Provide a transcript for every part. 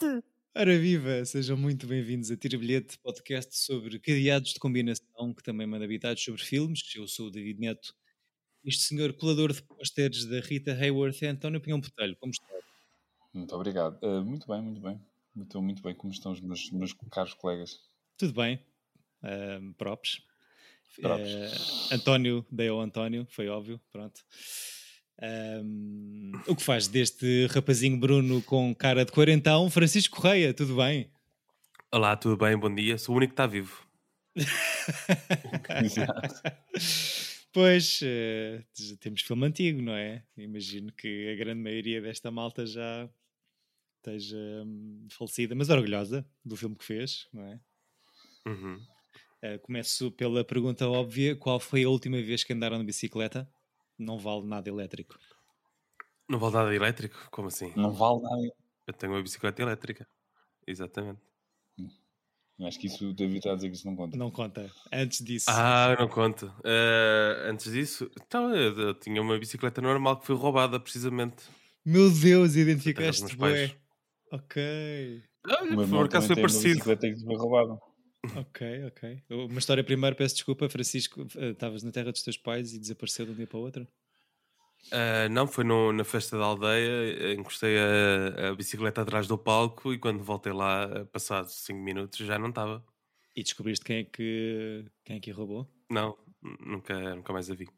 bilhete! Ora viva, sejam muito bem-vindos a Tira Bilhete, podcast sobre cadeados de combinação que também manda habitados sobre filmes. Eu sou o David Neto. Este senhor colador de pósteres da Rita Hayworth é António Pinhão Botelho. Como está? Muito obrigado. Uh, muito bem, muito bem. Muito, muito bem. Como estão os meus, meus caros colegas? Tudo bem. Uh, props. Uh, António, dei ao António, foi óbvio, pronto. Um, o que faz deste rapazinho Bruno com cara de quarentão, Francisco Correia, tudo bem? Olá, tudo bem? Bom dia. Sou o único que está vivo. pois, uh, temos filme antigo, não é? Imagino que a grande maioria desta malta já esteja um, falecida, mas orgulhosa do filme que fez, não é? Uhum. Uh, começo pela pergunta óbvia: qual foi a última vez que andaram de bicicleta? Não vale nada elétrico. Não vale nada elétrico? Como assim? Não vale nada. Eu tenho uma bicicleta elétrica. Exatamente. Acho que isso o David está a dizer que isso não conta. Não conta. Antes disso. Ah, não conta. Uh, antes disso, então eu, eu, tinha uma bicicleta normal que foi roubada, precisamente. Meu Deus, identificaste bué. Ok. Olha, por favor, acaso foi parecido. Uma bicicleta que foi roubada. Ok, ok. Uma história primeiro, peço desculpa, Francisco, eh, estavas na terra dos teus pais e desapareceu de um dia para o outro? Uh, não, foi no, na festa da aldeia, encostei a, a, bicicleta atrás do palco e quando voltei lá, passados 5 minutos, já não estava. E descobriste quem é que, quem é que roubou? Não, nunca, nunca mais a vi.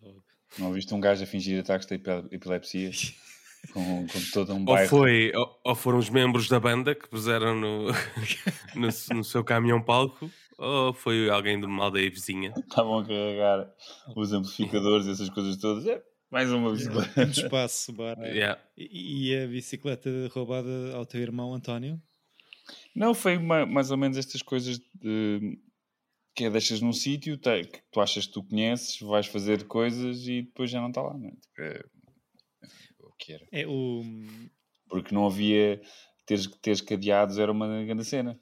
Fogo. Não viste um gajo a fingir ataques de epilepsia? com, com todo um bairro. Ou, foi, ou, ou, foram os membros da banda que puseram no, no, no, seu caminhão palco, ou foi alguém de uma aldeia vizinha. Estavam a carregar os amplificadores e essas coisas todas. É, mais uma bicicleta. De espaço, bar. Yeah. E, e, a bicicleta roubada ao teu irmão António? Não, foi uma, mais ou menos estas coisas de, que é deixas num sítio que tu achas que tu conheces, vais fazer coisas e depois já não está lá. Não é? Que era. É o... Porque não havia. Teres, teres cadeados era uma grande cena.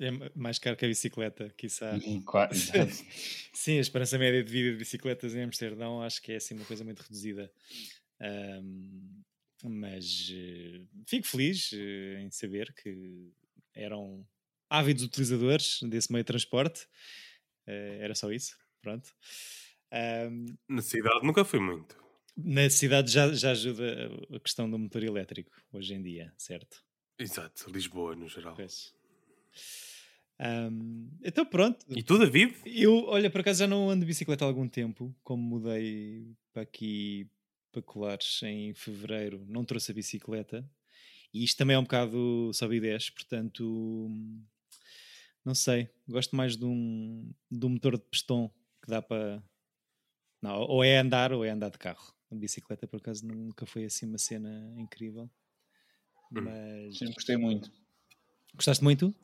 É mais caro que a bicicleta, quiçá. Quase, Sim, a esperança média de vida de bicicletas em Amsterdão acho que é assim uma coisa muito reduzida. Um, mas uh, fico feliz uh, em saber que eram ávidos utilizadores desse meio de transporte. Uh, era só isso. Pronto. Um, Na cidade nunca fui muito. Na cidade já, já ajuda a questão do motor elétrico hoje em dia, certo? Exato, Lisboa no geral. Um, então pronto. E tu, David? Eu, olha, por acaso já não ando de bicicleta há algum tempo, como mudei para aqui para Colares em fevereiro, não trouxe a bicicleta. E isto também é um bocado sobe 10, portanto, não sei, gosto mais de um, de um motor de pistão que dá para. Não, ou é andar ou é andar de carro. A bicicleta, por acaso, nunca foi assim uma cena incrível. Hum. Mas. Sempre gostei muito. Gostaste muito?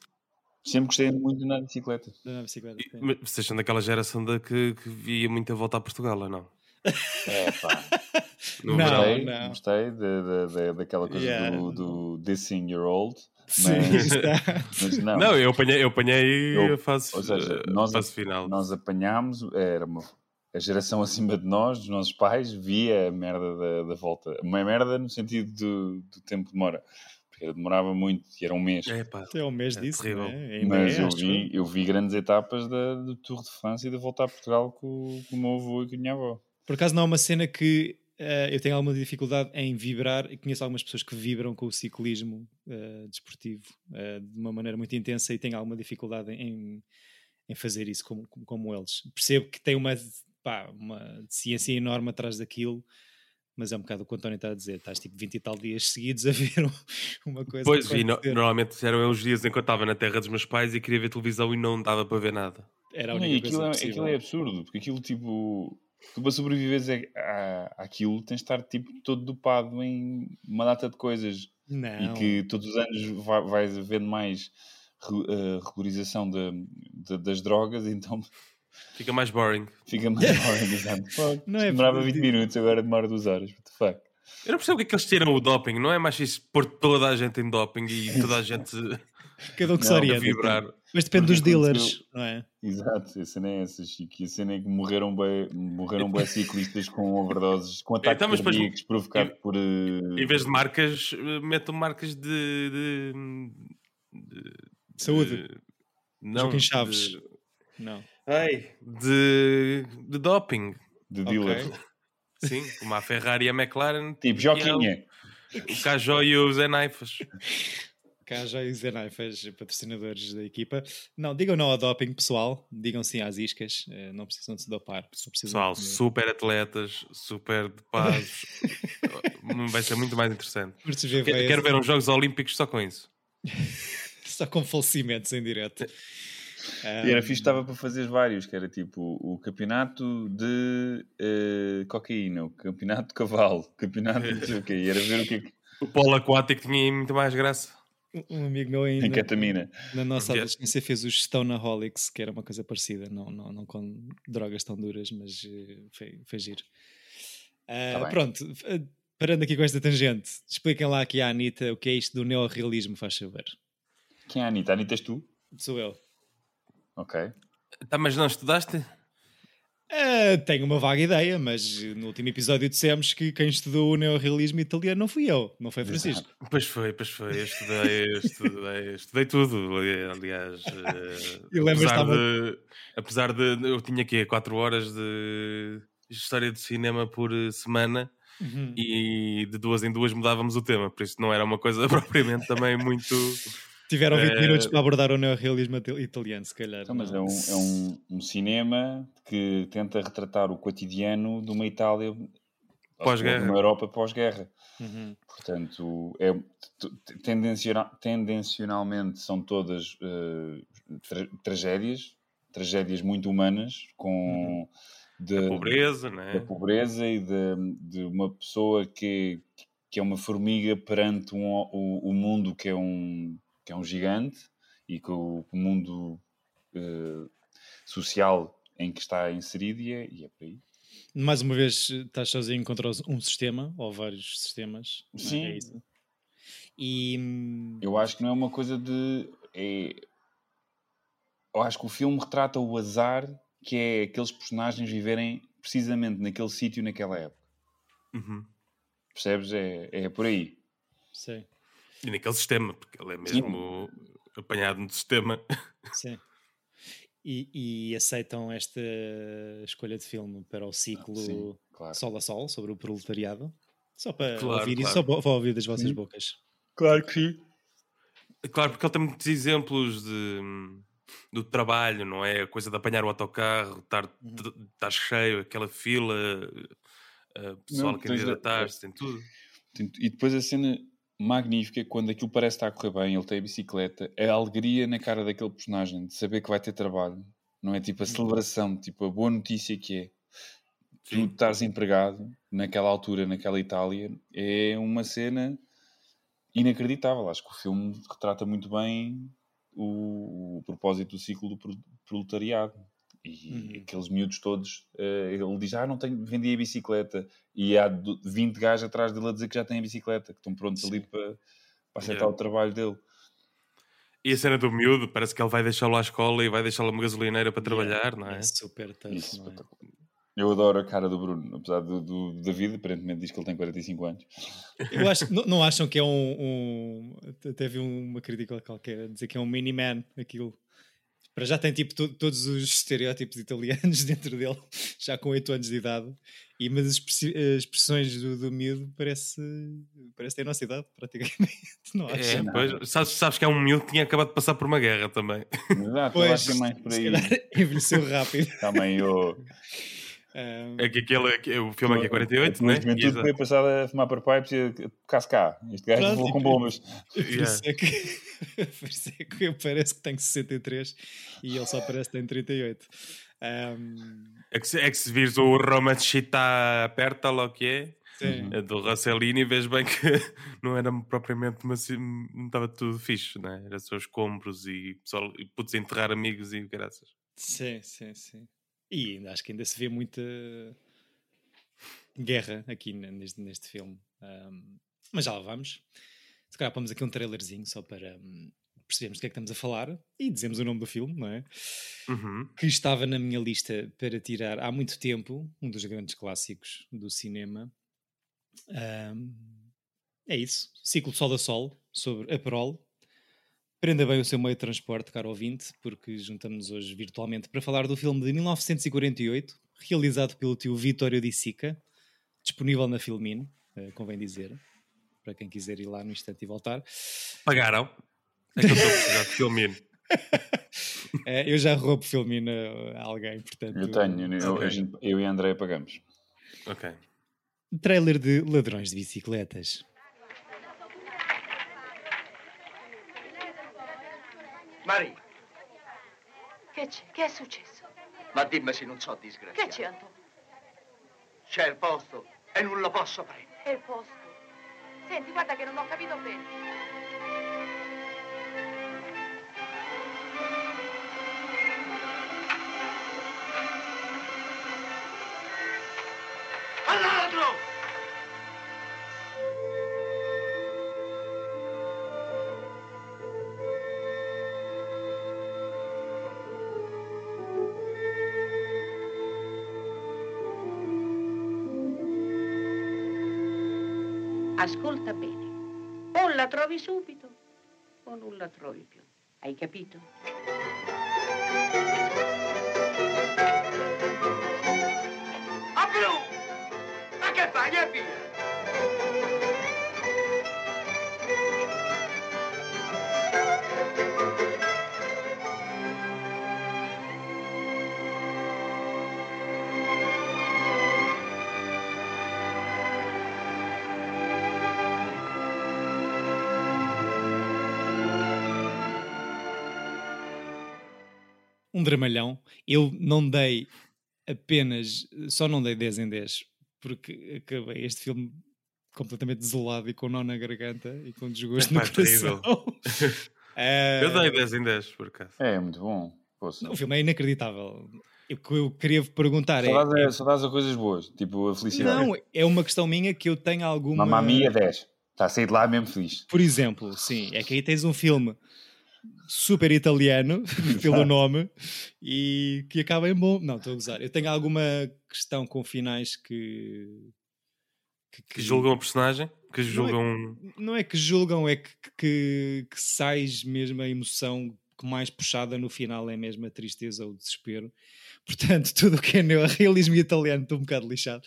Sempre gostei muito na bicicleta. Na bicicleta. E, mas vocês são daquela geração da que, que via muito a voltar a Portugal, ou não? É pá. não, gostei, não. gostei de, de, de, daquela coisa yeah. do, do Dissing Your Old. Mas, mas não. não, eu apanhei, eu apanhei eu, a fase, ou seja, nós, fase final. Nós apanhámos, era uma, a geração acima de nós, dos nossos pais, via a merda da, da volta. Uma merda no sentido do, do tempo de demora. Porque demorava muito e era um mês. É, pá, é um mês é disso, terrível. É? Mas eu vi, eu vi grandes etapas da, do Tour de France e da volta a Portugal com, com o meu avô e com a minha avó. Por acaso não é uma cena que uh, eu tenho alguma dificuldade em vibrar e conheço algumas pessoas que vibram com o ciclismo uh, desportivo uh, de uma maneira muito intensa e tenho alguma dificuldade em, em fazer isso como, como, como eles. Percebo que tem uma pá, uma ciência enorme atrás daquilo, mas é um bocado o que o António está a dizer. Estás tipo 20 e tal dias seguidos a ver uma coisa. Pois, e no, normalmente eram os dias em que eu estava na terra dos meus pais e queria ver televisão e não dava para ver nada. Era a única não, aquilo, coisa é, aquilo é absurdo, porque aquilo tipo. Tu para sobreviveres a, àquilo tens de estar tipo todo dopado em uma data de coisas. Não. E que todos os anos vai, vais havendo mais uh, regularização de, de, das drogas, então Fica mais boring. Fica mais boring, exato. Não é demorava 20 minutos, agora demora 2 horas. What the fuck? Eu não percebo o que é que eles tiram o doping. Não é mais isso pôr toda a gente em doping e toda a gente Cada um que se orienta. vibrar. Mas depende Porque dos dealers, aconteceu- não é? Exato, a cena é essa, Chico. E a cena é que morreram bem, morreram bem ciclistas com overdoses, com ataques Então, mas depois- provocados por. Em vez de marcas, metam marcas de. de, de- Saúde. de- não. Joaquim Chaves. De, Não. Ai, de, de doping. de dealers. Sim, como a Ferrari e a McLaren. Tipo, e Joquinha. O Cajó e o Zé Naifas. Cá já os Zenaifas, patrocinadores da equipa. Não, digam não ao doping, pessoal. Digam sim às iscas. eh, Não precisam de se dopar. Pessoal, de- super atletas, super dopados. Vai ser muito mais interessante. Quero, quero ver uns Jogos Olímpicos só com isso. Só com falecimentos em direto. E era fixe, estava para fazer vários, que era tipo o campeonato de eh, cocaína, o campeonato de cavalo, o campeonato de não sei o quê, e era ver o que é que O polo aquático tinha muito mais graça. Um amigo meu ainda, ketamina. na nossa Yes. adolescência fez os Stoneaholics, que era uma coisa parecida, não, não, não com drogas tão duras, mas eh, foi, foi giro. Ah, Tá pronto, eh, parando aqui com esta tangente, expliquem lá aqui à Anitta o que é isto do neorrealismo, faz saber. Quem é a Anitta? A Anitta és tu? Sou eu. Ok. Tá, mas não estudaste? Ah, tenho uma vaga ideia, mas no último episódio dissemos que quem estudou o neorrealismo italiano não fui eu, não foi Francisco. Pois foi, pois foi. Eu estudei, eu estudei, eu estudei tudo, ali- aliás. eh, E lembras-te apesar, estava- de, apesar de. Eu tinha aqui 4 horas de história de cinema por eh, semana Uhum. e de duas em duas mudávamos o tema, por isso não era uma coisa propriamente também muito. Tiveram 20 Eh, minutos para abordar o neorrealismo ita- italiano, se calhar. Então, mas é um, é um, um cinema que tenta retratar o cotidiano de uma Itália Pós-guerra. de uma Europa pós-guerra. Uhum. Portanto, é, t- tendenciona- tendencionalmente são todas eh, tra- tragédias, tragédias muito humanas, com de, A pobreza, da né? pobreza e de, de uma pessoa que, que é uma formiga perante um, o, o mundo que é um, que é um gigante e que o, o mundo eh, social em que está inserido e é, e é por aí. Mais uma vez, estás sozinho contra um sistema ou vários sistemas. é? Sim. É isso. E hum, Eu acho que não é uma coisa de. É... Eu acho que o filme retrata o azar que é aqueles personagens viverem precisamente naquele sítio naquela época. Uhum. Percebes? É, é por aí. sei, E naquele sistema, porque ele é mesmo apanhado no sistema. sim. E, e aceitam esta escolha de filme para o ciclo Sim, claro. Sol a Sol sobre o proletariado? Só para Claro, ouvir isso, claro. só para, ouvir das vossas Sim. bocas. Claro que sim. Claro, porque ele tem muitos exemplos de, do trabalho, não é? A coisa de apanhar o autocarro, estar, Uhum. estar cheio, aquela fila, a pessoal Não, a- candidatar-se, tem tudo. E depois a cena magnífica é quando aquilo parece estar a correr bem, ele tem a bicicleta, a alegria na cara daquele personagem de saber que vai ter trabalho. Não é tipo a celebração, tipo a boa notícia que é. Tu estares empregado naquela altura, naquela Itália, é uma cena inacreditável. Acho que o filme retrata muito bem o, o propósito do ciclo do pro- proletariado. E Uhum. aqueles miúdos todos, eh, ele diz: Ah, não tenho, vendi a bicicleta. E há do- 20 gajos atrás dele a dizer que já têm a bicicleta, que estão prontos ali Sim. para, para aceitar Yeah. o trabalho dele. E a cena do miúdo, parece que ele vai deixá-lo à escola e vai deixá-lo uma gasolineira para Yeah, trabalhar, não é? É super tough, Isso, não é? espetacular. Eu adoro a cara do Bruno, apesar do, do David, aparentemente diz que ele tem 45 anos. Eu acho, não, não acham que é um, um. Até vi uma crítica qualquer a dizer que é um mini-man aquilo. Para já tem tipo to- todos os estereótipos italianos dentro dele, já com 8 anos de idade. E, mas as expressões do, do miúdo parece, parece ter a nossa idade, praticamente. Não acho? É, pois, sabes, sabes que é um miúdo que tinha acabado de passar por uma guerra também. Exato, eu acho que é mais por se aí. calhar envelheceu rápido. Também eu. É que aquele, que- o filme aqui é 48, a não é? juventude Exato. foi passada a fumar para pipes e tocar-se cá. Este gajo e com por- bombas. Por isso, é que, por isso é que eu parece que tenho 63 e ele só parece que tem 38. Ahm, É que, se, é que se vires o Roma Città Aperta, lá o que é, sim. É do Rossellini, vês bem que não era propriamente uma, ci- não estava tudo fixe, não é? Era só escombros e pessoal, e enterrar amigos e graças. Sim, sim, sim. E ainda acho que ainda se vê muita guerra aqui ne- neste, neste filme. Ahm, mas já lá vamos. Se calhar pomos aqui um trailerzinho só para hum, percebemos do que é que estamos a falar e dizemos o nome do filme, não é? Uhum. Que estava na minha lista para tirar há muito tempo, um dos grandes clássicos do cinema. Ahm, é isso. Ciclo Sol a Sol, sobre a Perol. Prenda bem o seu meio de transporte, caro ouvinte, porque juntamos hoje virtualmente para falar do filme de 1948, realizado pelo tio Vittorio Di Sica, disponível na Filmin, eh, convém dizer, para quem quiser ir lá no instante e voltar. Pagaram. É que eu estou a precisar de filme. Eh, eu já roubo Filmin a, a alguém, portanto... Eu tenho, eu, eu e a André pagamos. Ok. Trailer de Ladrões de Bicicletas. Maria, Che c'è? Che è successo? ma dimmi se non so Che disgraziato. c'è, Antonio? C'è il posto e non lo posso prendere. È il posto. Senti, guarda che non ho capito bene. Ascolta bene. O la trovi subito o non la trovi più. Hai capito? A blu! Ma che fai? E via! Um dramalhão. Eu não dei apenas, só não dei 10 em 10, porque acabei este filme completamente desolado e com nó na garganta e com desgosto no Epá, terrível. coração. Eh, Eu dei 10 em 10, por acaso. É, muito bom. Poxa. O filme é inacreditável. O que eu queria perguntar é, Só dás, é- a, só dás a coisas boas, tipo a felicidade. Não, é uma questão minha que eu tenho alguma. Mamma Mia 10. Está a sair de lá mesmo feliz. Por exemplo, sim, é que aí tens um filme super italiano, pelo nome, e que acaba em bom. Não, estou a gozar. Eu tenho alguma questão com finais que. Que julgam a personagem, que julgam. Não é que julgam, é que, que, que sais mesmo a emoção que mais puxada no final é mesmo a tristeza ou o desespero. Portanto, tudo o que é neorrealismo italiano estou um bocado lixado.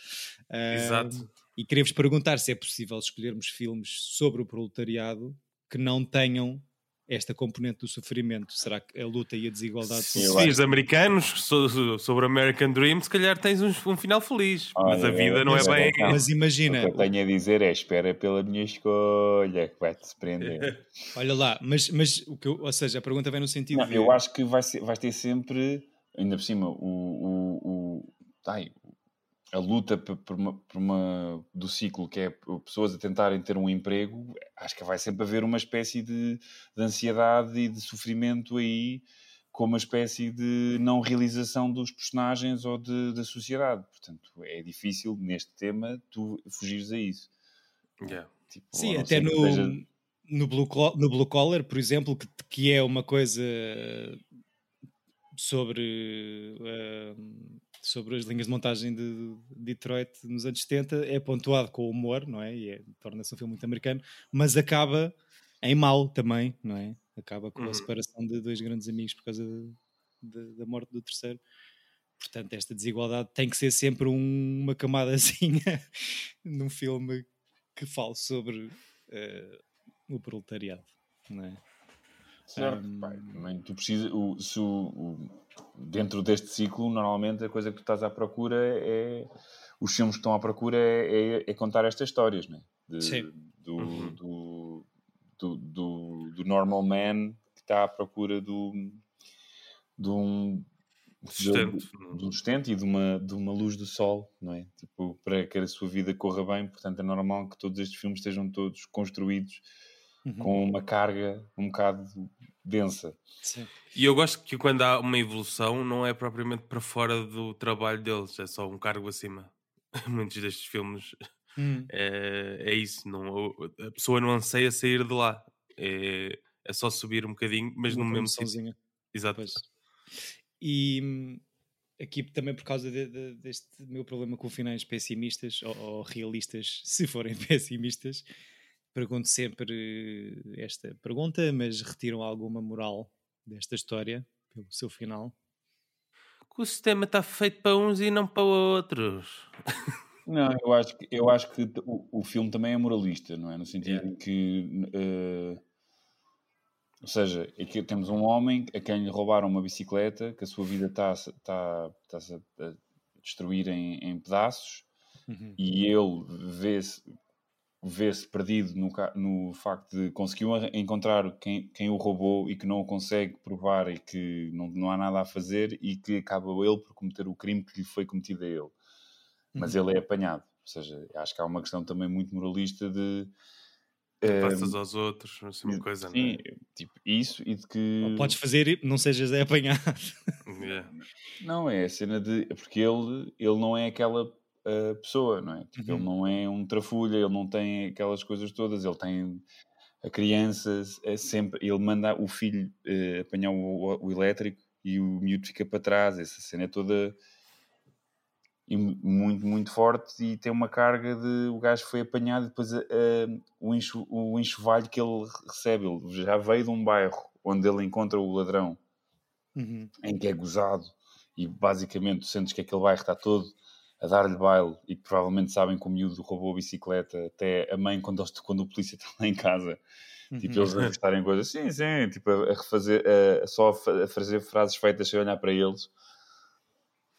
Exato. E queria-vos perguntar se é possível escolhermos filmes sobre o proletariado que não tenham esta componente do sofrimento. Será que a luta e a desigualdade Se vires americanos so- so- sobre o American Dream, se calhar tens um, um final feliz. mas Olha, a vida não é mas- bem. Não. Mas O imagina, que eu tenho a dizer é espera pela minha escolha, que vai-te surpreender. olha lá, mas, mas o que eu, ou seja, a pergunta vem no sentido Não, de eu acho que vai ser, vais ter sempre, ainda por cima, o, o, o, ai, a luta por uma, por uma- do ciclo que é pessoas a tentarem ter um emprego, acho que vai sempre haver uma espécie de, de ansiedade e de sofrimento aí, com uma espécie de não realização dos personagens ou de, da sociedade. Portanto, é difícil neste tema tu fugires a isso. Yeah. Tipo, Sim, até no, seja- no, blue, Col- no Blue Collar, por exemplo, que, que é uma coisa sobre, eh, sobre as linhas de montagem de Detroit nos anos 70, é pontuado com humor, não é? E é- torna-se um filme muito americano, mas acaba em mal também, não é? Acaba com Uhum. a separação de dois grandes amigos por causa de- de- da morte do terceiro. Portanto, esta desigualdade tem que ser sempre um- uma camadazinha num filme que fale sobre eh, o proletariado, não é? Certo, Hum. pá, também tu precisas, o, se o, o- dentro deste ciclo, normalmente a coisa que tu estás à procura é. Os filmes que estão à procura é, é- é contar estas histórias, né? De- Sim. Do, Uhum. do, do, do, do normal man que está à procura do, de um. Sustento. De, de um sustento e de uma, de uma luz do sol, não é? Tipo, para que a sua vida corra bem, portanto é normal que todos estes filmes estejam todos construídos Uhum. com uma carga um bocado densa. Sim. E eu gosto que quando há uma evolução não é propriamente para fora do trabalho deles, é só um cargo acima. Muitos destes filmes Hum. é, é isso, não, a pessoa não anseia sair de lá. É, É só subir um bocadinho, mas Uma no mesmo sítio. Exato. Pois. E hum, aqui também por causa de- de- deste meu problema com finais pessimistas ou, ou realistas, se forem pessimistas, pergunto sempre eh, esta pergunta, mas retiram alguma moral desta história pelo seu final? Que o sistema está feito para uns e não para outros. Não, eu acho que, eu acho que o, o filme também é moralista, não é? No sentido Yeah. em que. eh, ou seja, aqui temos um homem a quem lhe roubaram uma bicicleta, que a sua vida está está está-se a a destruir em, em pedaços, Uhum. e ele vê-se vê-se perdido no, no facto de conseguir encontrar quem, quem o roubou e que não o consegue provar e que não, não há nada a fazer e que acaba ele por cometer o crime que lhe foi cometido a ele. Mas Uhum. ele é apanhado. Ou seja, acho que há uma questão também muito moralista de... Que eh, Passas aos outros, assim, uma coisa, não sim, é? tipo, isso e de que... Ou podes fazer e não sejas apanhado. Yeah. Não, é a cena de. Porque ele, ele não é aquela ah, pessoa, não é? Tipo, Uhum. Ele não é um trafulha, ele não tem aquelas coisas todas, ele tem a criança, é sempre. Ele manda o filho eh, apanhar o, o- o elétrico e o miúdo fica para trás. Essa cena é toda. mu- muito, muito forte e tem uma carga de o gajo foi apanhado e depois ah, o, enxo, o enxovalho que ele recebe. Ele já veio de um bairro onde ele encontra o ladrão Uhum. em que é gozado e basicamente sentes que aquele bairro está todo a dar-lhe baile e que provavelmente sabem que o miúdo roubou a bicicleta até a mãe quando, quando o polícia está lá em casa tipo Uhum. eles a gostarem coisas sim, sim, tipo a, refazer a, só a, fa- a fazer frases feitas sem olhar para eles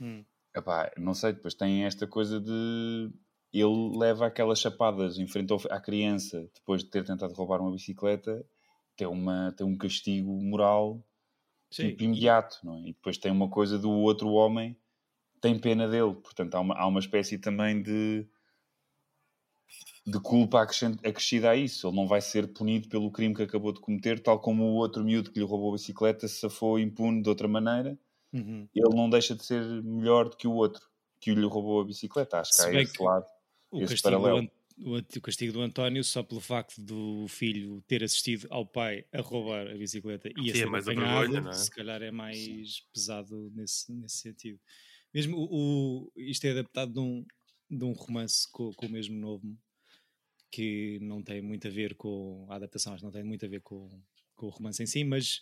Hum. Epá, não sei, depois tem esta coisa de ele leva aquelas chapadas em frente à criança depois de ter tentado roubar uma bicicleta tem, uma, tem um castigo moral Sim, tipo imediato, não é? E depois tem uma coisa do outro homem tem pena dele, portanto há uma, há uma espécie também de de culpa acrescida a isso. Ele não vai ser punido pelo crime que acabou de cometer, tal como o outro miúdo que lhe roubou a bicicleta se foi impune de outra maneira. Uhum. Ele não deixa de ser melhor do que o outro que lhe roubou a bicicleta. Acho que há esse que- lado. O esse castigo, do paralelo. O castigo do António, só pelo facto do filho ter assistido ao pai a roubar a bicicleta e a Sim, é ser mais a apanhado, vergonha, não é? se calhar é mais pesado nesse, nesse sentido. Mesmo o, o- isto é adaptado de um, de um romance com, com o mesmo nome, que não tem muito a ver com a adaptação, acho que não tem muito a ver com, com o romance em si, mas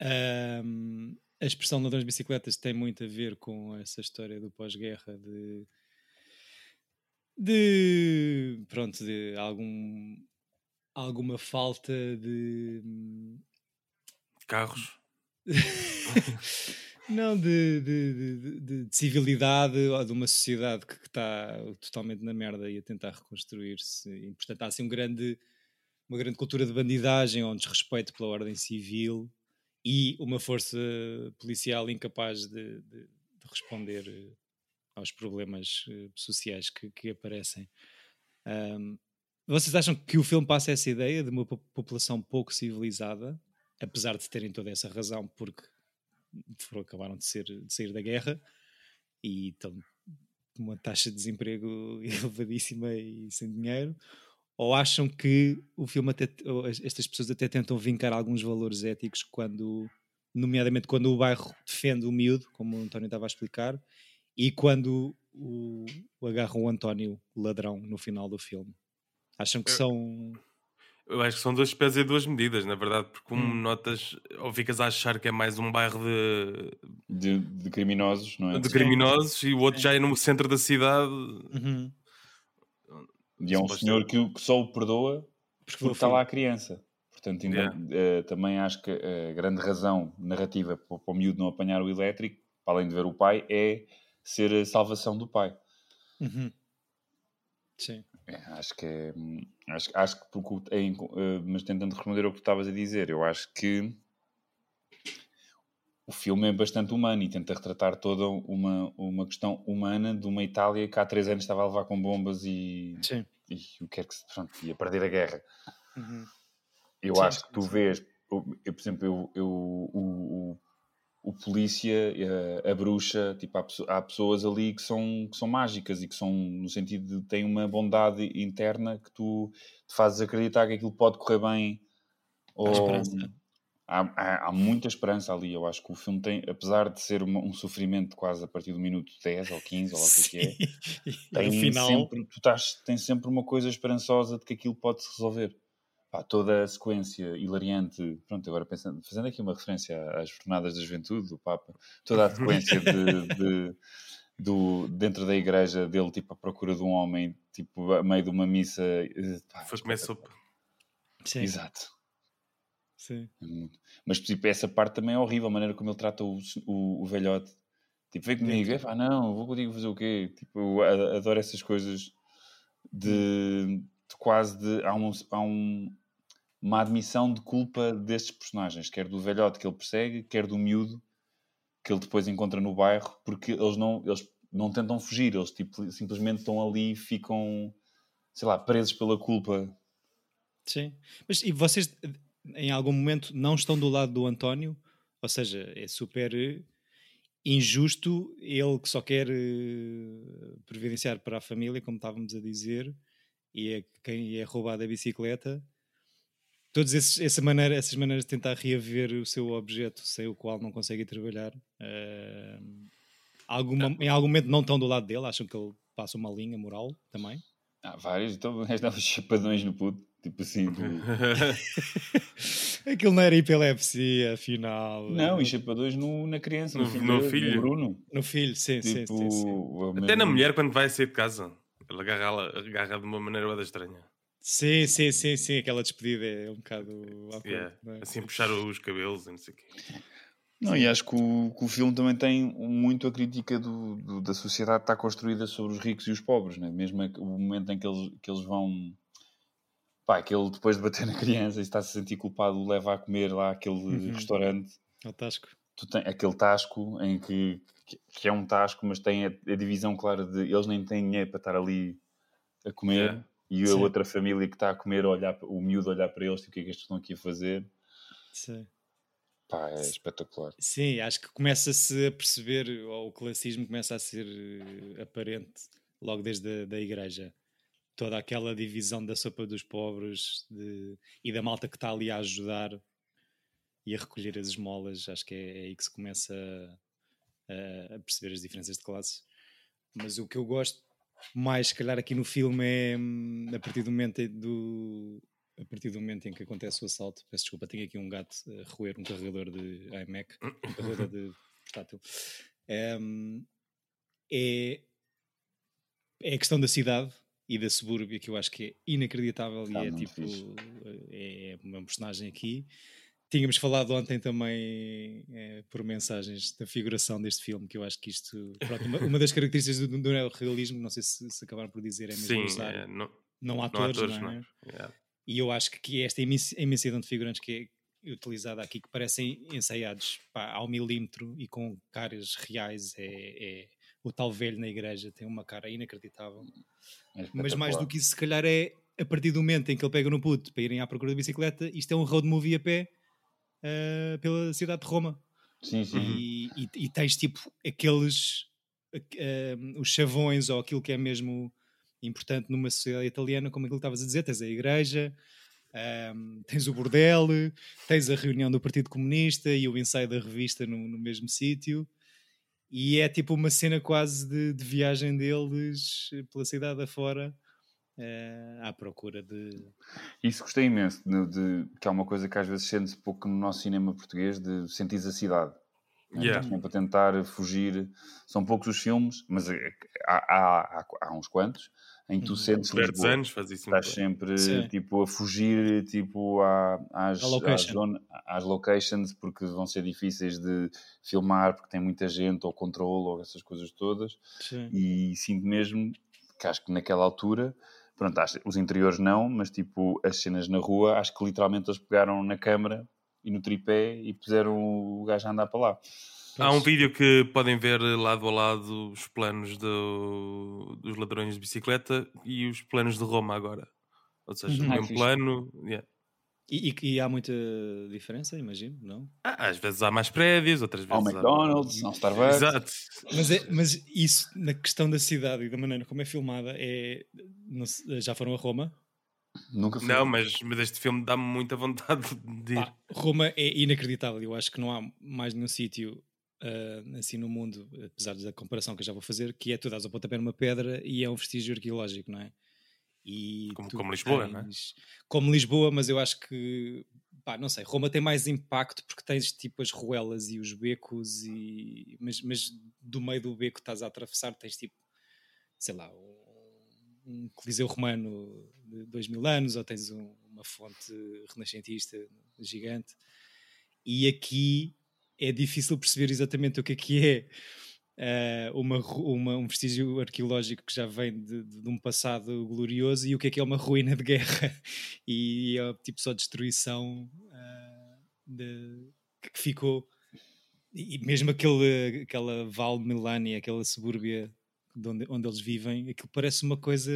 ahm, a expressão ladrões de bicicletas tem muito a ver com essa história do pós-guerra de de pronto de algum alguma falta de Carros. não de, de, de- de- de civilidade ou de uma sociedade que está totalmente na merda e a tentar reconstruir-se e portanto há assim um grande uma grande cultura de bandidagem ou um desrespeito pela ordem civil e uma força policial incapaz de, de- de responder eh, aos problemas eh, sociais que, que aparecem. Ahm, vocês acham que o filme passa essa ideia de uma po- população pouco civilizada, apesar de terem toda essa razão, porque acabaram de, ser, de sair da guerra e estão com uma taxa de desemprego elevadíssima e sem dinheiro? Ou acham que o filme até, estas pessoas até tentam vincar alguns valores éticos quando, nomeadamente quando o bairro defende o miúdo, como o António estava a explicar, e quando o, o agarram o António ladrão no final do filme? Acham que são. Eu acho que são dois pés e duas medidas, na verdade, porque um Hum. notas ou ficas a achar que é mais um bairro de, De, de criminosos, não é? de criminosos e o outro já é no centro da cidade. Uhum. E é um senhor que, que só o perdoa Porque porque está lá a criança. Portanto, ainda, Yeah. eh, também acho que a grande razão narrativa para, para o miúdo não apanhar o elétrico, para além de ver o pai, é ser a salvação do pai. Uhum. Sim. É, acho que é, acho, acho que porque, em- eh, mas tentando responder ao que tu estavas a dizer, eu acho que o filme é bastante humano e tenta retratar toda uma, uma questão humana de uma Itália que há três anos estava a levar com bombas e, Sim. e o que é que se pronto, ia perder a guerra. Uhum. Eu Sim, acho que tu sim. vês, eu, eu, por exemplo, eu, eu- o, o, o polícia, a, a bruxa, tipo, há, há pessoas ali que são, que são mágicas e que são, no sentido de têm uma bondade interna que tu te fazes acreditar que aquilo pode correr bem Ou-. Há, há- há muita esperança ali. Eu acho que o filme tem, apesar de ser uma- um sofrimento quase a partir do minuto 10 ou 15, ou lá o que é é, tem final, sempre, tu estás, tem sempre uma coisa esperançosa de que aquilo pode se resolver. Pá, toda a sequência hilariante, pronto, agora pensando, fazendo aqui uma referência às jornadas da juventude do Papa, toda a sequência de, de- do, dentro da igreja dele, tipo, à procura de um homem, tipo, a meio de uma missa. eh, pá, Foi comer sopa. sim, Exato. sim. É. Mas tipo, essa parte também é horrível, a maneira como ele trata o, o, o velhote. Tipo, vem comigo, é pá, não, vou contigo fazer o quê? Tipo, eu adoro essas coisas de, de quase de. Há, um, há um- uma admissão de culpa destes personagens, quer do velhote que ele persegue, quer do miúdo que ele depois encontra no bairro, porque eles não, eles não tentam fugir, eles tipo, simplesmente estão ali e ficam, sei lá, presos pela culpa. Sim. Mas e vocês em algum momento não estão do lado do António? Ou seja, é super eh, injusto ele que só quer eh, previdenciar para a família, como estávamos a dizer, e é quem é roubado a bicicleta. Todas esses, essa maneira, essas maneiras de tentar reaver o seu objeto sem o qual não consegue trabalhar. eh, alguma, em algum momento não estão do lado dele, acham que ele passa uma linha moral também. Há vários, então estavam chapadões no puto, tipo assim. do- Aquilo não era epilepsia, afinal. Não, e chapadões no, na criança, no, No- filho, no filho. no Bruno. No filho, sim, sim, Tipo, sim, sim. o Até mesmo- na mulher, quando vai sair de casa, ele agarra, agarra de uma maneira bada estranha. Sim, sim, sim, sim, aquela despedida é um bocado awkward, Yeah. não é? Assim, puxar os cabelos e não sei o quê. Não, e acho que o, que o filme também tem muito a crítica do, do- da sociedade que está construída sobre os ricos e os pobres, né? mesmo a- o momento em que eles, que eles vão. Pá, que ele depois de bater na criança e está a se sentir culpado, o leva a comer lá aquele Uhum. restaurante. É o Tasco. tu tem aquele tasco em que, que- que é um tasco, mas tem a, a divisão clara de eles nem têm dinheiro para estar ali a comer Yeah. E a Sim. outra família que está a comer, a olhar, o miúdo a olhar para eles, tipo, o que é que estes estão aqui a fazer? Sim. Pá, é espetacular. Sim, acho que começa-se a perceber, ou o classismo começa a ser eh, aparente logo desde a da igreja. Toda aquela divisão da sopa dos pobres de- e da malta que está ali a ajudar e a recolher as esmolas, acho que é, é aí que se começa a, a perceber as diferenças de classes. Mas o que eu gosto mais, se calhar, aqui no filme é hum, a partir do momento em- do. A partir do momento em que acontece o assalto, peço desculpa, tenho aqui um gato a roer um carregador de iMac, um carregador de portátil. Hum, é, é a questão da cidade e da subúrbia que eu acho que é inacreditável Tá e é tipo fixe. é uma personagem aqui. Tínhamos falado ontem também eh, por mensagens da figuração deste filme, que eu acho que isto, pronto, uma, uma das características do, do neorrealismo, não sei se, se acabaram por dizer, é mesmo Sim, usar é, não, não não há atores, atores, não não é? é? Yeah. E eu acho que, esta imensi- imensidão de figurantes que é utilizada aqui, que parecem ensaiados pá, ao milímetro e com caras reais, é, é- o tal velho na igreja tem uma cara inacreditável. É Mas mais do que isso, se calhar é a partir do momento em que ele pega no puto para irem à procura da bicicleta, isto é um road movie a pé ah, pela cidade de Roma. Sim, sim. E, e- e tens tipo aqueles aqu- ah, os chavões ou aquilo que é mesmo importante numa sociedade italiana, como aquilo que estavas a dizer, tens a igreja, ah, tens o bordel, tens a reunião do Partido Comunista e o ensaio da revista no, no mesmo sítio. E é tipo uma cena quase de, de viagem deles pela cidade afora eh, à procura de. Isso gostei imenso, de, de- que é uma coisa que às vezes sente-se pouco no nosso cinema português, de sentir a cidade. né? Yeah. Estás sempre a tentar fugir. São poucos os filmes, mas é- há, há, há, há uns quantos em que tu Uhum. sentes Lisboa. anos faz isso Estás sempre Sim. tipo, a fugir tipo, à- às, À às, location. zona- às locations porque vão ser difíceis de filmar porque tem muita gente ou controle ou essas coisas todas e sinto mesmo que acho que naquela altura pronto, os interiores não, mas tipo as cenas na rua, acho que literalmente eles pegaram na câmara e no tripé e puseram o gajo a andar para lá. Há um vídeo que podem ver lado a lado os planos do- dos ladrões de bicicleta e os planos de Roma agora. Ou seja, Uhum. o mesmo plano. yeah. E, e- e há muita diferença, imagino, não? Ah, às vezes há mais prédios, outras Ao vezes há- McDonald's, ao Starbucks. Exato. Mas, é, mas isso, na questão da cidade e da maneira como é filmada, é, já foram a Roma? Nunca fui. Não, mas, mas este filme dá-me muita vontade de ir. Pá, Roma é inacreditável. Eu acho que não há mais nenhum sítio ah, assim no mundo, apesar da comparação que eu já vou fazer, que é tu dás ao pontapé numa pedra e é um vestígio arqueológico, não é? E Como- como Lisboa, não é? tens- Como Lisboa, mas eu acho que, pá, não sei, Roma tem mais impacto porque tens tipo as ruelas e os becos, e, mas, mas do meio do beco estás a atravessar, tens tipo, sei lá, um, um coliseu romano de dois mil anos, ou tens um- uma fonte renascentista gigante. E aqui é difícil perceber exatamente o que é que é eh, uma, uma- um vestígio arqueológico que já vem de, de- de um passado glorioso e o que é que é uma ruína de guerra e é tipo só destruição eh, de- que ficou e e mesmo aquele, aquela Val Milani, aquela subúrbia de onde, onde eles vivem, aquilo parece uma coisa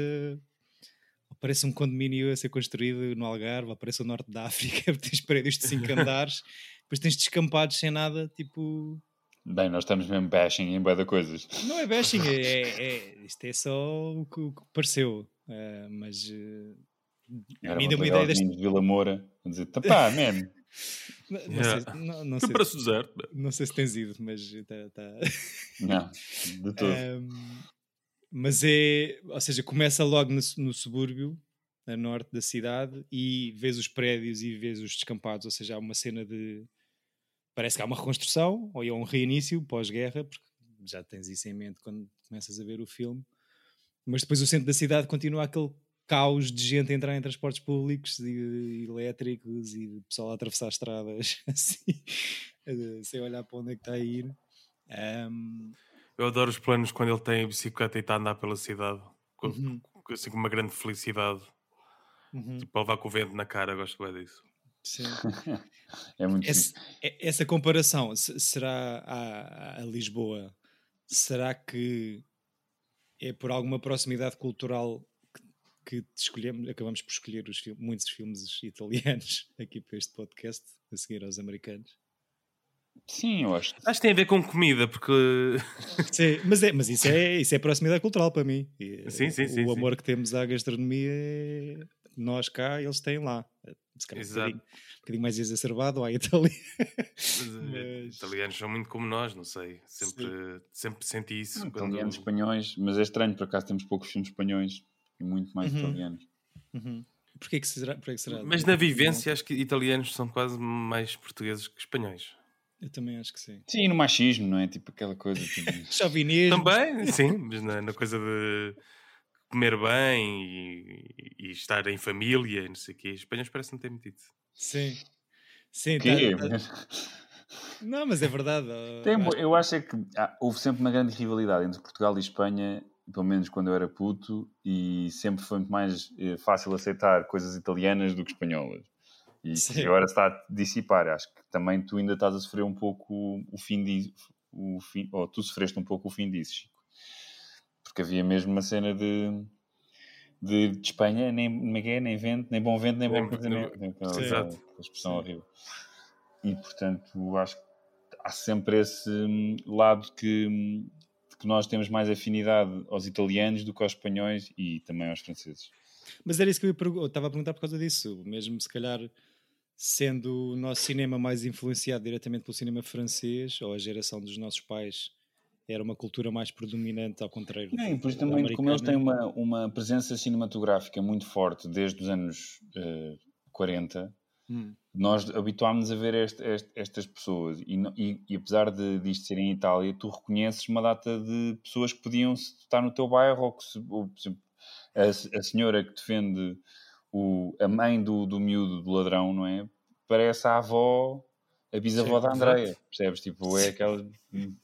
parece um condomínio a ser construído no Algarve, parece o norte da África, tens prédios de 5 andares, depois tens descampados sem nada, tipo. Bem, nós estamos mesmo bashing em de coisas. Não é bashing, é, é- é- isto é só o que, o que pareceu. ah, mas a Era mim deu uma ideia deste. de Vila Moura a dizer, tapá, man. Não, não Yeah. sei, não, não sei, o deserto. não sei se tens ido, mas está. Tá, Não, de todo. Ahm, mas é, ou seja, começa logo no, no subúrbio, a norte da cidade, e vês os prédios e vês os descampados, ou seja, há uma cena de. Parece que há uma reconstrução, ou é um reinício pós-guerra, porque já tens isso em mente quando começas a ver o filme. Mas depois o centro da cidade continua aquele caos de gente a entrar em transportes públicos e elétricos e pessoal a atravessar estradas assim, eh, sem olhar para onde é que está a ir. Ahm, Eu adoro os planos quando ele tem a bicicleta e está a andar pela cidade. Com, Uhum. assim com uma grande felicidade. uhum. Tipo, a levar com o vento na cara, gosto bem disso. Sim. É muito Esse- fixe. e- essa comparação se- será a, a Lisboa? Será que é por alguma proximidade cultural que, que escolhemos, acabamos por escolher os muitos filmes italianos aqui para este podcast, a seguir aos americanos? Sim, eu acho. Acho que tem a ver com comida, porque Sim, mas, é, mas isso, é, isso é proximidade cultural para mim. E, Sim, sim, o, sim, o sim. amor que temos à gastronomia é nós cá, eles têm lá. Se calhar um Exato. bocadinho, um bocadinho mais exacerbado à Itália. Mas, eh, Mas- italianos são muito como nós, não sei. Sempre, sempre senti isso. Não, quando- Italianos, espanhóis, mas é estranho, por acaso temos poucos filmes espanhóis e muito mais Uhum. italianos. Uhum. Porquê que será? Porquê que será? Mas na vivência, acho que italianos são quase mais portugueses que espanhóis. Eu também acho que sim. Sim, no machismo, não é? Tipo aquela coisa. Tipo... Chauvinismo. Também, sim, mas na, na coisa de comer bem e, e estar em família, não sei o quê. Os espanhóis parecem ter metido. Sim. Sim, quê? tá- tá- Não, mas é verdade. Tem, acho- eu acho é que ah, houve sempre uma grande rivalidade entre Portugal e Espanha, pelo menos quando eu era puto, e sempre foi muito mais eh, fácil aceitar coisas italianas do que espanholas. E Sim. que agora se está a dissipar. Acho que também tu ainda estás a sofrer um pouco o, o fim disso, o fim, ou tu sofreste um pouco o fim disso, Chico. Porque havia mesmo uma cena de. De, de Espanha, nem, como é é? nem vento, nem bom vento, nem bom Nem- aquela Exato. expressão Sim. horrível. E portanto, acho que há sempre esse hum, lado que, hum, que nós temos mais afinidade aos italianos do que aos espanhóis e também aos franceses. Mas era isso que eu, eu estava a perguntar por causa disso. Mesmo se calhar sendo o nosso cinema mais influenciado diretamente pelo cinema francês, ou a geração dos nossos pais era uma cultura mais predominante, ao contrário. Não, depois da também, como eles têm americana. uma, uma presença cinematográfica muito forte desde os anos eh, 40, Hum, nós habituámos-nos a ver este- este- estas pessoas e, e- e apesar de, de isto ser em Itália, tu reconheces uma data de pessoas que podiam estar no teu bairro ou que, se, ou, por exemplo, a, a senhora que defende o, a mãe do, do miúdo, do ladrão, não é? Parece a avó, a bisavó Sim, da exato. Andreia, percebes? Tipo, é aquela...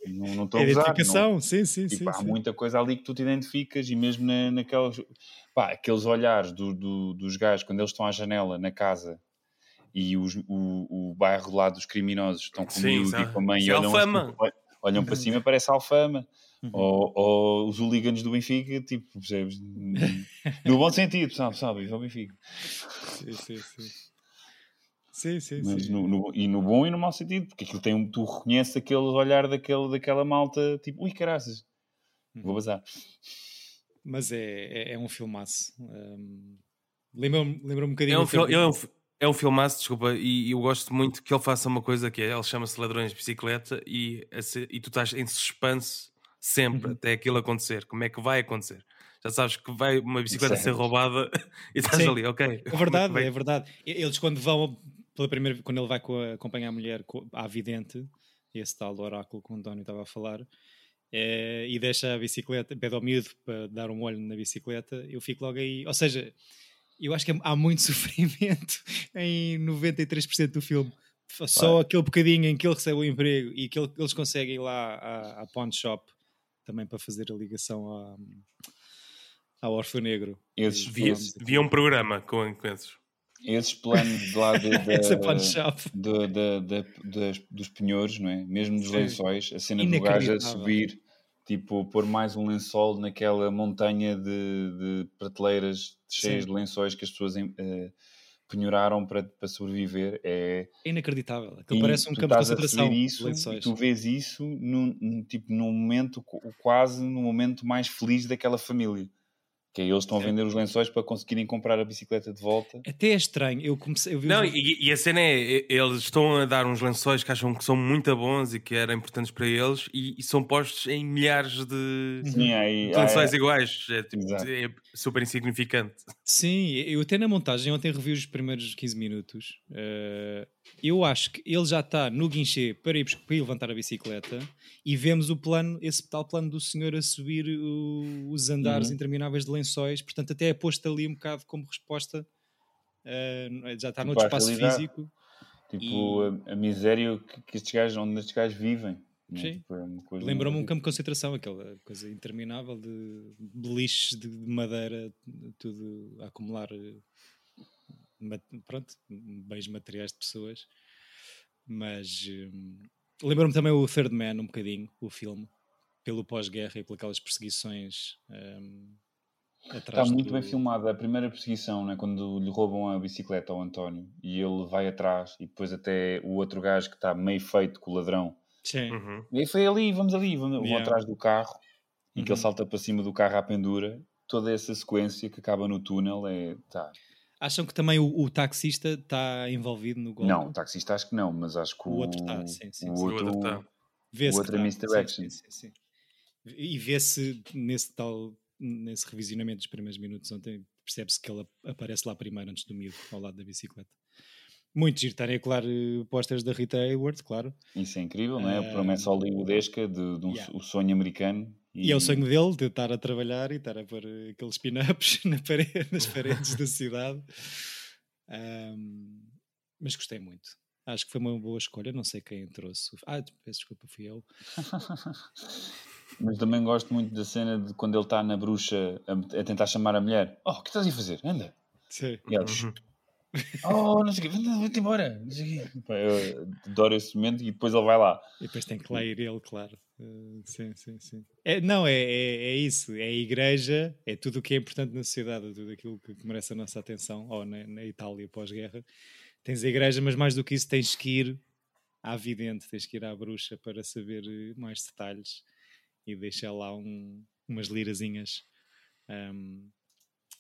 Não, não estou a usar, não, identificação, sim, sim, Tipo, sim. há sim. muita coisa ali que tu te identificas e mesmo na, naquelas pá, aqueles olhares do, do- dos gajos quando eles estão à janela na casa e os- o, o bairro lá dos criminosos estão com o Sim, e com a mãe e é olham, Alfama. assim, olham, para cima, parece Alfama. Uhum. Ou, ou os hooligans do Benfica, tipo, percebes? No bom sentido, sabe? Sabe? Viva o Benfica. Sim, sim, sim. Sim, sim, Mas sim. no, no- e no bom e no mau sentido, porque aquilo tem um, tu reconheces aquele olhar daquele, daquela malta, tipo, ui caraças, vou Uhum. bazar. Mas é, é, é um filmaço. hum, Lembra-me lembra um bocadinho. É um, o fil- tempo- é, um, é um filmaço, desculpa, e eu gosto muito que ele faça uma coisa que é, ele chama-se Ladrões de Bicicleta e, e tu estás em suspense sempre Uhum. até aquilo acontecer. Como é que vai acontecer? Já sabes que vai uma bicicleta ser roubada e estás Sim. ali, ok. É verdade, é é verdade. Eles quando vão pela primeira quando ele vai a- acompanhar a mulher à vidente, esse tal do oráculo que o António estava a falar, eh, e deixa a bicicleta, pede ao miúdo para dar um olho na bicicleta, eu fico logo aí. Ou seja, eu acho que há muito sofrimento em 93% do filme. Só aquele bocadinho em que ele recebe o emprego e que ele- eles conseguem ir lá à, à pawn shop também para fazer a ligação à- ao Orfeu Negro. Esses, via um programa com, com esses. Esses planos de lá de- de- das- dos penhores, não é? Mesmo dos Sim. lençóis, a cena do gajo a subir, tipo, pôr mais um lençol naquela montanha de, de prateleiras cheias Sim. de lençóis que as pessoas eh, penhoraram para, para sobreviver. É, inacreditável. Aquilo parece um campo de concentração. de isso, tu vês isso num, num- tipo, num momento, qu- quase no momento mais feliz daquela família. Que é eles estão a vender os lençóis para conseguirem comprar a bicicleta de volta. Até é estranho. Eu comecei. Eu vi Não, os- e, e a cena é, eles estão a dar uns lençóis que acham que são muito bons e que eram importantes para eles e, e são postos em milhares de, Sim, aí, de aí- lençóis iguais. É, tipo, é super insignificante. Sim, eu até na montagem ontem revi os primeiros 15 minutos. Eh, eu acho que ele já está no guinchê para ir, para ir levantar a bicicleta e vemos o plano, esse tal plano do senhor a subir o- os andares Uhum. intermináveis de lençóis. Portanto, até é posto ali um bocado como resposta. eh, já está Tipo, à espaço realidade. físico. Tipo, a, a miséria que, que estes gajos, onde estes gajos vivem. é? Sim. Tipo, é Lembrou-me um campo de concentração, aquela coisa interminável de beliches de madeira, tudo a acumular eh, pronto, bens materiais de pessoas. Mas hum, lembro-me também o Third Man, um bocadinho, o filme, pelo pós-guerra e por aquelas perseguições hum, Está muito do- bem filmada a primeira perseguição, né? quando lhe roubam a bicicleta ao António e ele vai atrás e depois até o outro gajo que está meio feito com o ladrão. Sim, Uhum. E foi ali, vamos ali, vamos, vão Yeah. atrás do carro e que Uhum. ele salta para cima do carro à pendura. Toda essa sequência que acaba no túnel é. Tá. Acham que também o, o taxista está envolvido no golpe? Não, o taxista acho que não, mas acho que O o, outro tá, sim, sim, o sim. O outro. outro tá. O outro é tá. misdirection. Sim, sim, sim. E vê-se nesse tal nesse revisionamento dos primeiros minutos ontem, percebe-se que ele ap- aparece lá primeiro antes do miúdo, ao lado da bicicleta. Muito giro estarem a colar eh, pósteres da Rita Hayworth, claro. Isso é incrível, não é? Ah, A promessa hollywoodesca de, de um, yeah. o sonho americano. E é o sonho dele de estar a trabalhar e estar a pôr eh, aqueles pin-ups na parede- nas paredes da cidade. Ahm, mas gostei muito. Acho que foi uma boa escolha. Não sei quem trouxe. Ah, peço desculpa, fui eu. Mas também gosto muito da cena de quando ele está na bruxa a, a tentar chamar a mulher. Oh, o que estás a fazer? Anda. Sim. E ela, Uhum. oh, não sei o quê, vem- vem-te embora. Não sei o quê. Eu adoro esse momento e depois ele vai lá. E depois tem que lá ir ele, claro. Uh, sim, sim, sim. É, não, é, é, é isso. É a igreja, é tudo o que é importante na sociedade, tudo aquilo que, que merece a nossa atenção. Ou na, na Itália pós-guerra. Tens a igreja, mas mais do que isso, tens que ir à vidente, tens que ir à bruxa para saber eh, mais detalhes e deixar lá um, umas lirazinhas. Um,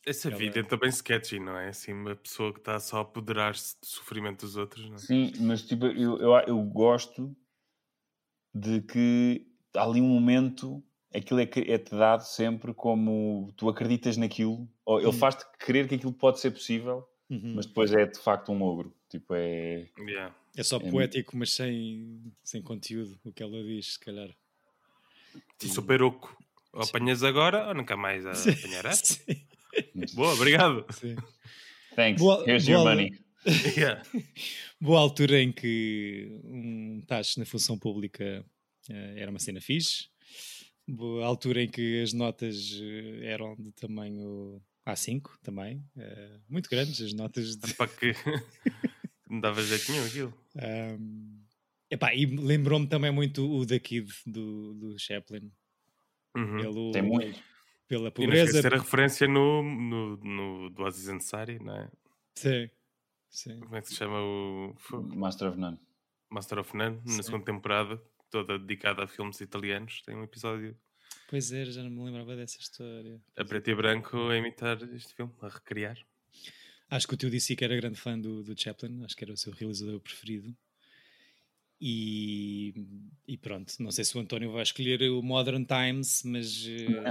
Essa Ela- vida é também sketchy, não é? Assim, uma pessoa que está só a apoderar-se do sofrimento dos outros, não é? Sim, mas tipo, eu, eu, eu gosto de que há ali um momento, aquilo é, que é-te dado sempre como tu acreditas naquilo, ou ele Hum. faz-te crer que aquilo pode ser possível, uhum. mas depois é de facto um ogro. Tipo, é. Yeah. é só é poético, mas sem, sem conteúdo, o que ela diz, se calhar. Sim, super oco. Ou apanhas agora ou nunca mais a apanharás? Boa, obrigado. Sim. Thanks, Boa- here's boa- your money. Yeah. Boa altura em que um taxa na função pública eh, era uma cena fixe. Boa altura em que as notas eh, eram de tamanho A5 também. eh, muito grandes as notas de. Para que não dava jeito nenhum aquilo. Ahm, epá, e lembrou-me também muito o da Kid do, do Chaplin. Uhum. Pelo, Tem muito. Pela E não pobreza. esquecer a referência no, no, no do Aziz Ansari, não é? Sim, sim. Como é que se chama o? Master of None. Master of None, na Sim. segunda temporada, toda dedicada a filmes italianos. Tem um episódio Pois é, já não me lembrava dessa história. a preto e branco a imitar este filme, a recriar. Acho que o teu disse que era grande fã do, do Chaplin, acho que era o seu realizador preferido. E, e pronto, não sei se o António vai escolher o Modern Times, mas.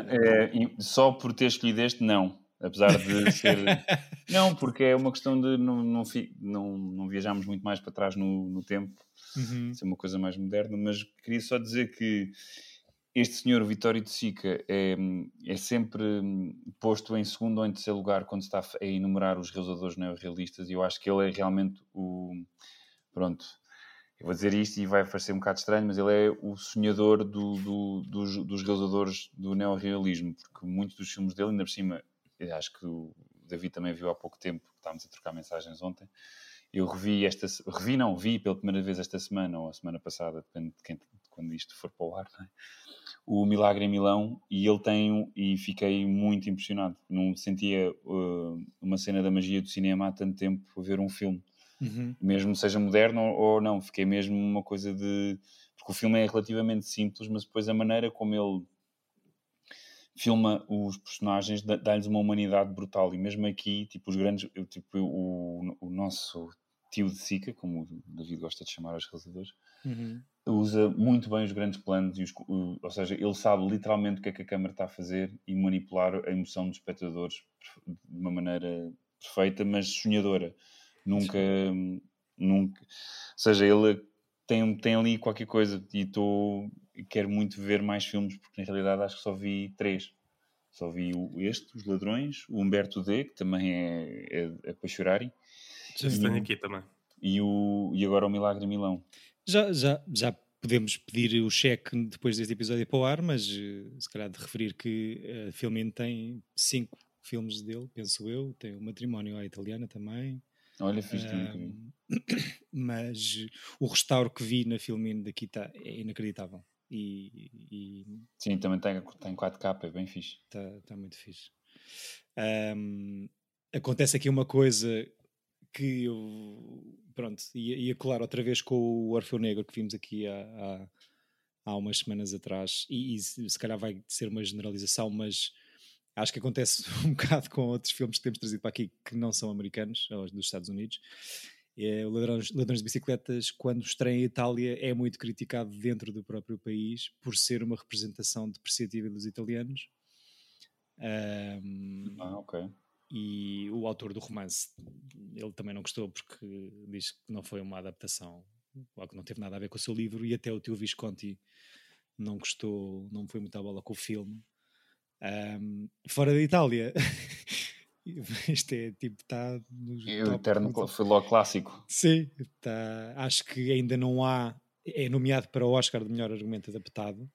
É, é, só por ter escolhido este, não. Apesar de ser. não, porque é uma questão de não, não, não, não viajarmos muito mais para trás no, no tempo, uhum. ser uma coisa mais moderna, mas queria só dizer que este senhor Vitório de Sica é, é sempre posto em segundo ou em terceiro lugar quando está a enumerar os realizadores neorrealistas e eu acho que ele é realmente o. Pronto, eu vou dizer isto e vai parecer um bocado estranho, mas ele é o sonhador do, do, dos, dos realizadores do neorrealismo, porque muitos dos filmes dele, ainda por cima, acho que o David também viu há pouco tempo, estávamos a trocar mensagens ontem. Eu revi esta, revi não, vi pela primeira vez esta semana ou a semana passada, depende de, quem, quando isto for para o ar, é? o Milagre em Milão e ele tem e fiquei muito impressionado. Não sentia uh, uma cena da magia do cinema há tanto tempo a ver um filme, uhum. mesmo seja moderno ou, não. Fiquei mesmo uma coisa de porque o filme é relativamente simples, mas depois a maneira como ele filma os personagens dá-lhes uma humanidade brutal e mesmo aqui tipo os grandes tipo o, o nosso tio de Sica como o David gosta de chamar os realizadores uhum usa muito bem os grandes planos, e os, ou seja, ele sabe literalmente o que é que a câmera está a fazer e manipular a emoção dos espectadores de uma maneira perfeita, mas sonhadora. Nunca, nunca, ou seja, ele tem, tem ali qualquer coisa e estou quero muito ver mais filmes porque na realidade acho que só vi três. Só vi o, este, Os Ladrões, o Humberto D, que também é, é, é para chorar. Já se tem aqui também. E, o, e agora o Milagre Milão. Já, já, já podemos pedir o cheque depois deste episódio para o ar, mas eh, se calhar de referir que a uh, Filmin tem cinco filmes dele, penso eu, tem o Matrimónio à Italiana também. Olha, fiz uh, Mas o restauro que vi na Filmin daqui está é inacreditável. E, e, Sim, também tem, tem 4K, é bem fixe. Está tá muito fixe. Um, acontece aqui uma coisa que eu pronto, ia, ia colar outra vez com o Orfeu Negro que vimos aqui há, há, há umas semanas atrás, e, e, se calhar vai ser uma generalização, mas acho que acontece um bocado com outros filmes que temos trazido para aqui que não são americanos, ou dos Estados Unidos. É, o Ladrões, Ladrões de Bicicletas, quando estreia em Itália, é muito criticado dentro do próprio país por ser uma representação depreciativa dos italianos. Um, ah, ok e o autor do romance ele também não gostou porque diz que não foi uma adaptação ou que não teve nada a ver com o seu livro e até o teu Visconti não gostou, não foi muito à bola com o filme um, fora da Itália. Isto é tipo está no e o eterno foi logo clássico. Sim, tá, acho que ainda não há é nomeado para o Oscar de melhor argumento adaptado.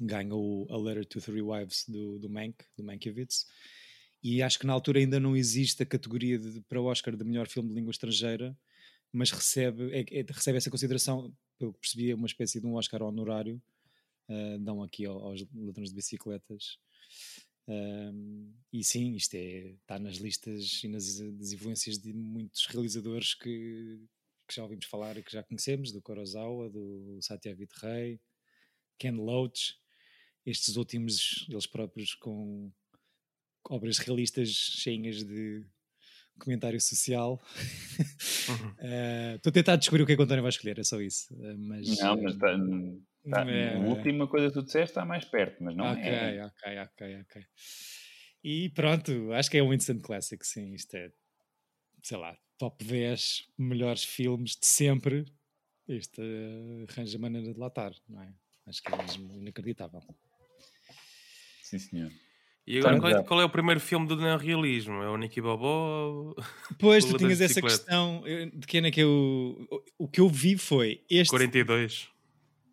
Ganhou A Letter to Three Wives do, do Mank, do Mankiewicz. E acho que na altura ainda não existe a categoria de, para o Oscar de melhor filme de língua estrangeira, mas recebe, é, é, recebe essa consideração, pelo que percebi, é uma espécie de um Oscar honorário, uh, dão aqui aos, ladrões de bicicletas. Um, e sim, isto é, está nas listas e nas, nas influências de muitos realizadores que, que, já ouvimos falar e que já conhecemos, do Kurosawa, do Satyajit Ray, Ken Loach, estes últimos, eles próprios com obras realistas cheias de comentário social. Estou uhum. uh, a tentar descobrir o que é que o António vai escolher, é só isso. Uh, mas, não, mas tá, tá, é... a última coisa que tu disseste está mais perto, mas não okay, é. Ok, ok, ok. E pronto, acho que é um instant classic, sim. Isto é, sei lá, top 10 melhores filmes de sempre. Isto uh, arranja maneira de latar, não é? Acho que é mesmo inacreditável. Sim, senhor. E agora, qual é, qual é, o primeiro filme do neorrealismo? É o Nicky Bobó? Pois, tu tinhas essa questão de quem é que eu. O que eu vi foi este. 42.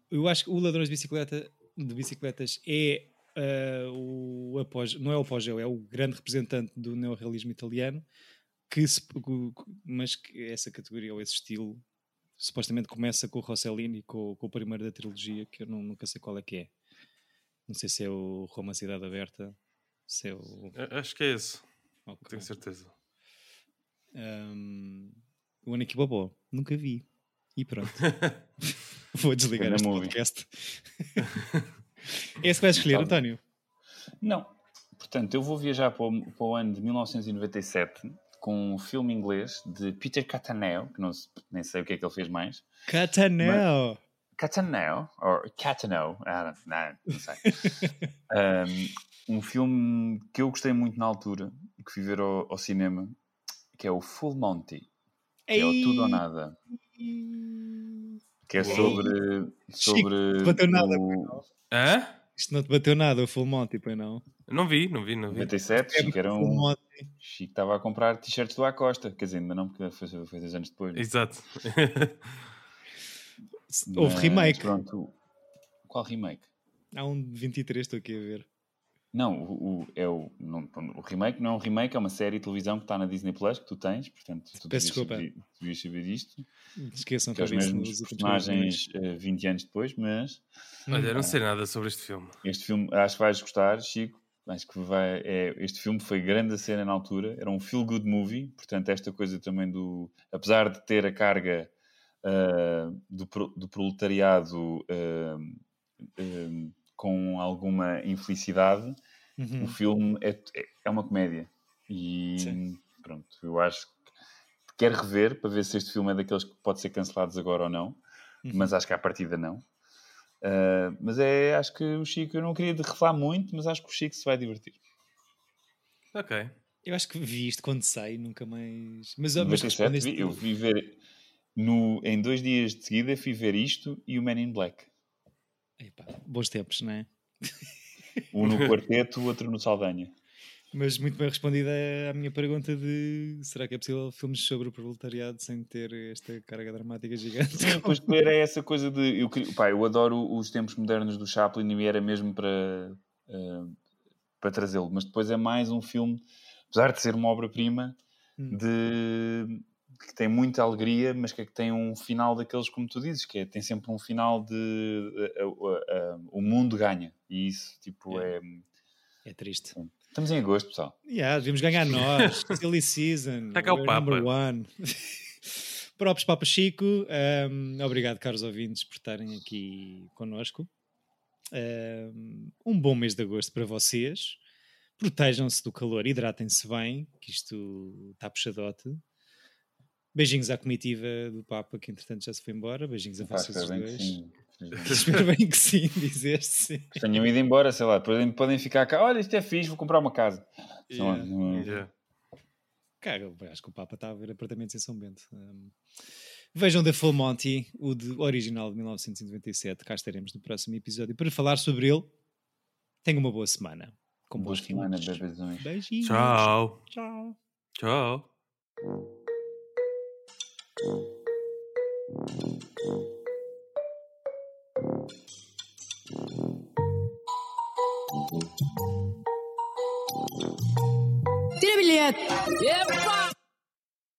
Eu acho que o Ladrões de, Bicicleta, de Bicicletas é uh, o apogeu, não é o apogeu, é o grande representante do neorrealismo italiano, que se, mas que essa categoria ou esse estilo supostamente começa com o Rossellini, com, com o primeiro da trilogia, que eu não, nunca sei qual é que é. Não sei se é o Roma Cidade Aberta seu... Acho que é esse. Okay. Tenho certeza. Um, o Aniki Bobó, nunca vi. E pronto. Vou desligar este podcast. é esse que vais escolher, António? Não. Portanto, eu vou viajar para o, para o ano de 1997 com um filme inglês de Peter Cataneo, que não, nem sei o que é que ele fez mais. Catanel! Cataneo, ou Catano, ah, não, não sei. um, um filme que eu gostei muito na altura, que fui ver ao, ao cinema, que é o Full Monty, que é o Tudo ou Nada, que é Ei. sobre... sobre bateu nada, o Hã? Isto não te bateu nada, o Full Monty, pois não? Não vi, não vi, não vi. 97, Chico era Full um... Monty. Chico estava a comprar t-shirts do Acosta, quer dizer, ainda não, porque foi, foi dois anos depois. Exato. Houve remake. Pronto. Qual remake? Há um de 23, estou aqui a ver. Não, o, o- é o, não, o remake não é um remake, é uma série de televisão que está na Disney Plus, que tu tens, portanto, tu Peço devias desculpa. saber- devias saber disto, Esqueçam que é os mesmos personagens eh, 20 anos depois, mas Olha, eu não sei nada sobre este filme. este filme, acho que vais gostar, Chico, acho que vai, é, este filme foi grande a cena na altura, era um feel-good movie, portanto, esta coisa também do, apesar de ter a carga ah, do, pro- do proletariado ah, com alguma infelicidade, Uhum. o filme é, é- é uma comédia. E Sim. pronto, eu acho que quero rever para ver se este filme é daqueles que pode ser cancelados agora ou não, Uhum. mas acho que à partida não. Ah, mas é, acho que o Chico, eu não queria de revelar muito, mas acho que o Chico se vai divertir. Ok. Eu acho que vi isto quando sai, nunca mais. Mas, mas 97, respondeste vi- eu vi ver no, em dois dias de seguida fui ver isto e o Men in Black. Epá, bons tempos, não é? Um no quarteto, o outro no Saldanha. Mas muito bem respondida à minha pergunta de será que é possível filmes sobre o proletariado sem ter esta carga dramática gigante? Sim, ver é essa coisa de. Eu, pá, eu adoro os tempos modernos do Chaplin e era mesmo para, eh, para trazê-lo, mas depois é mais um filme, apesar de ser uma obra-prima, Hum. de que tem muita alegria, mas que, é que tem um final daqueles, como tu dizes, que é, tem sempre um final de eh, eh, eh, o mundo ganha. E isso, tipo, é. É triste. Estamos em agosto, pessoal. Yeah, devíamos ganhar nós. Silly season. Tá cá o Papa. Number one. Próprios Papa Chico. Um, obrigado, caros ouvintes, por estarem aqui connosco. Um, um bom mês de agosto para vocês. Protejam-se do calor, hidratem-se bem, que isto está puxadote. Beijinhos à comitiva do Papa, que entretanto já se foi embora. Beijinhos a vocês espero bem que dois. sim. Espero bem que sim, dizeste sim. Tenham ido embora, sei lá, depois podem ficar cá. Olha, isto é fixe, vou comprar uma casa. Yeah. não- Yeah. Cara, acho que o Papa está a ver apartamentos em São Bento. Um, vejam The Full Monty, o de- original de 1997. Cá estaremos no próximo episódio para falar sobre ele. Tenha uma boa semana. Com Boa bons semana. Beijinhos. Tchau. Tchau. Tchau. Tira bilhete! Epa!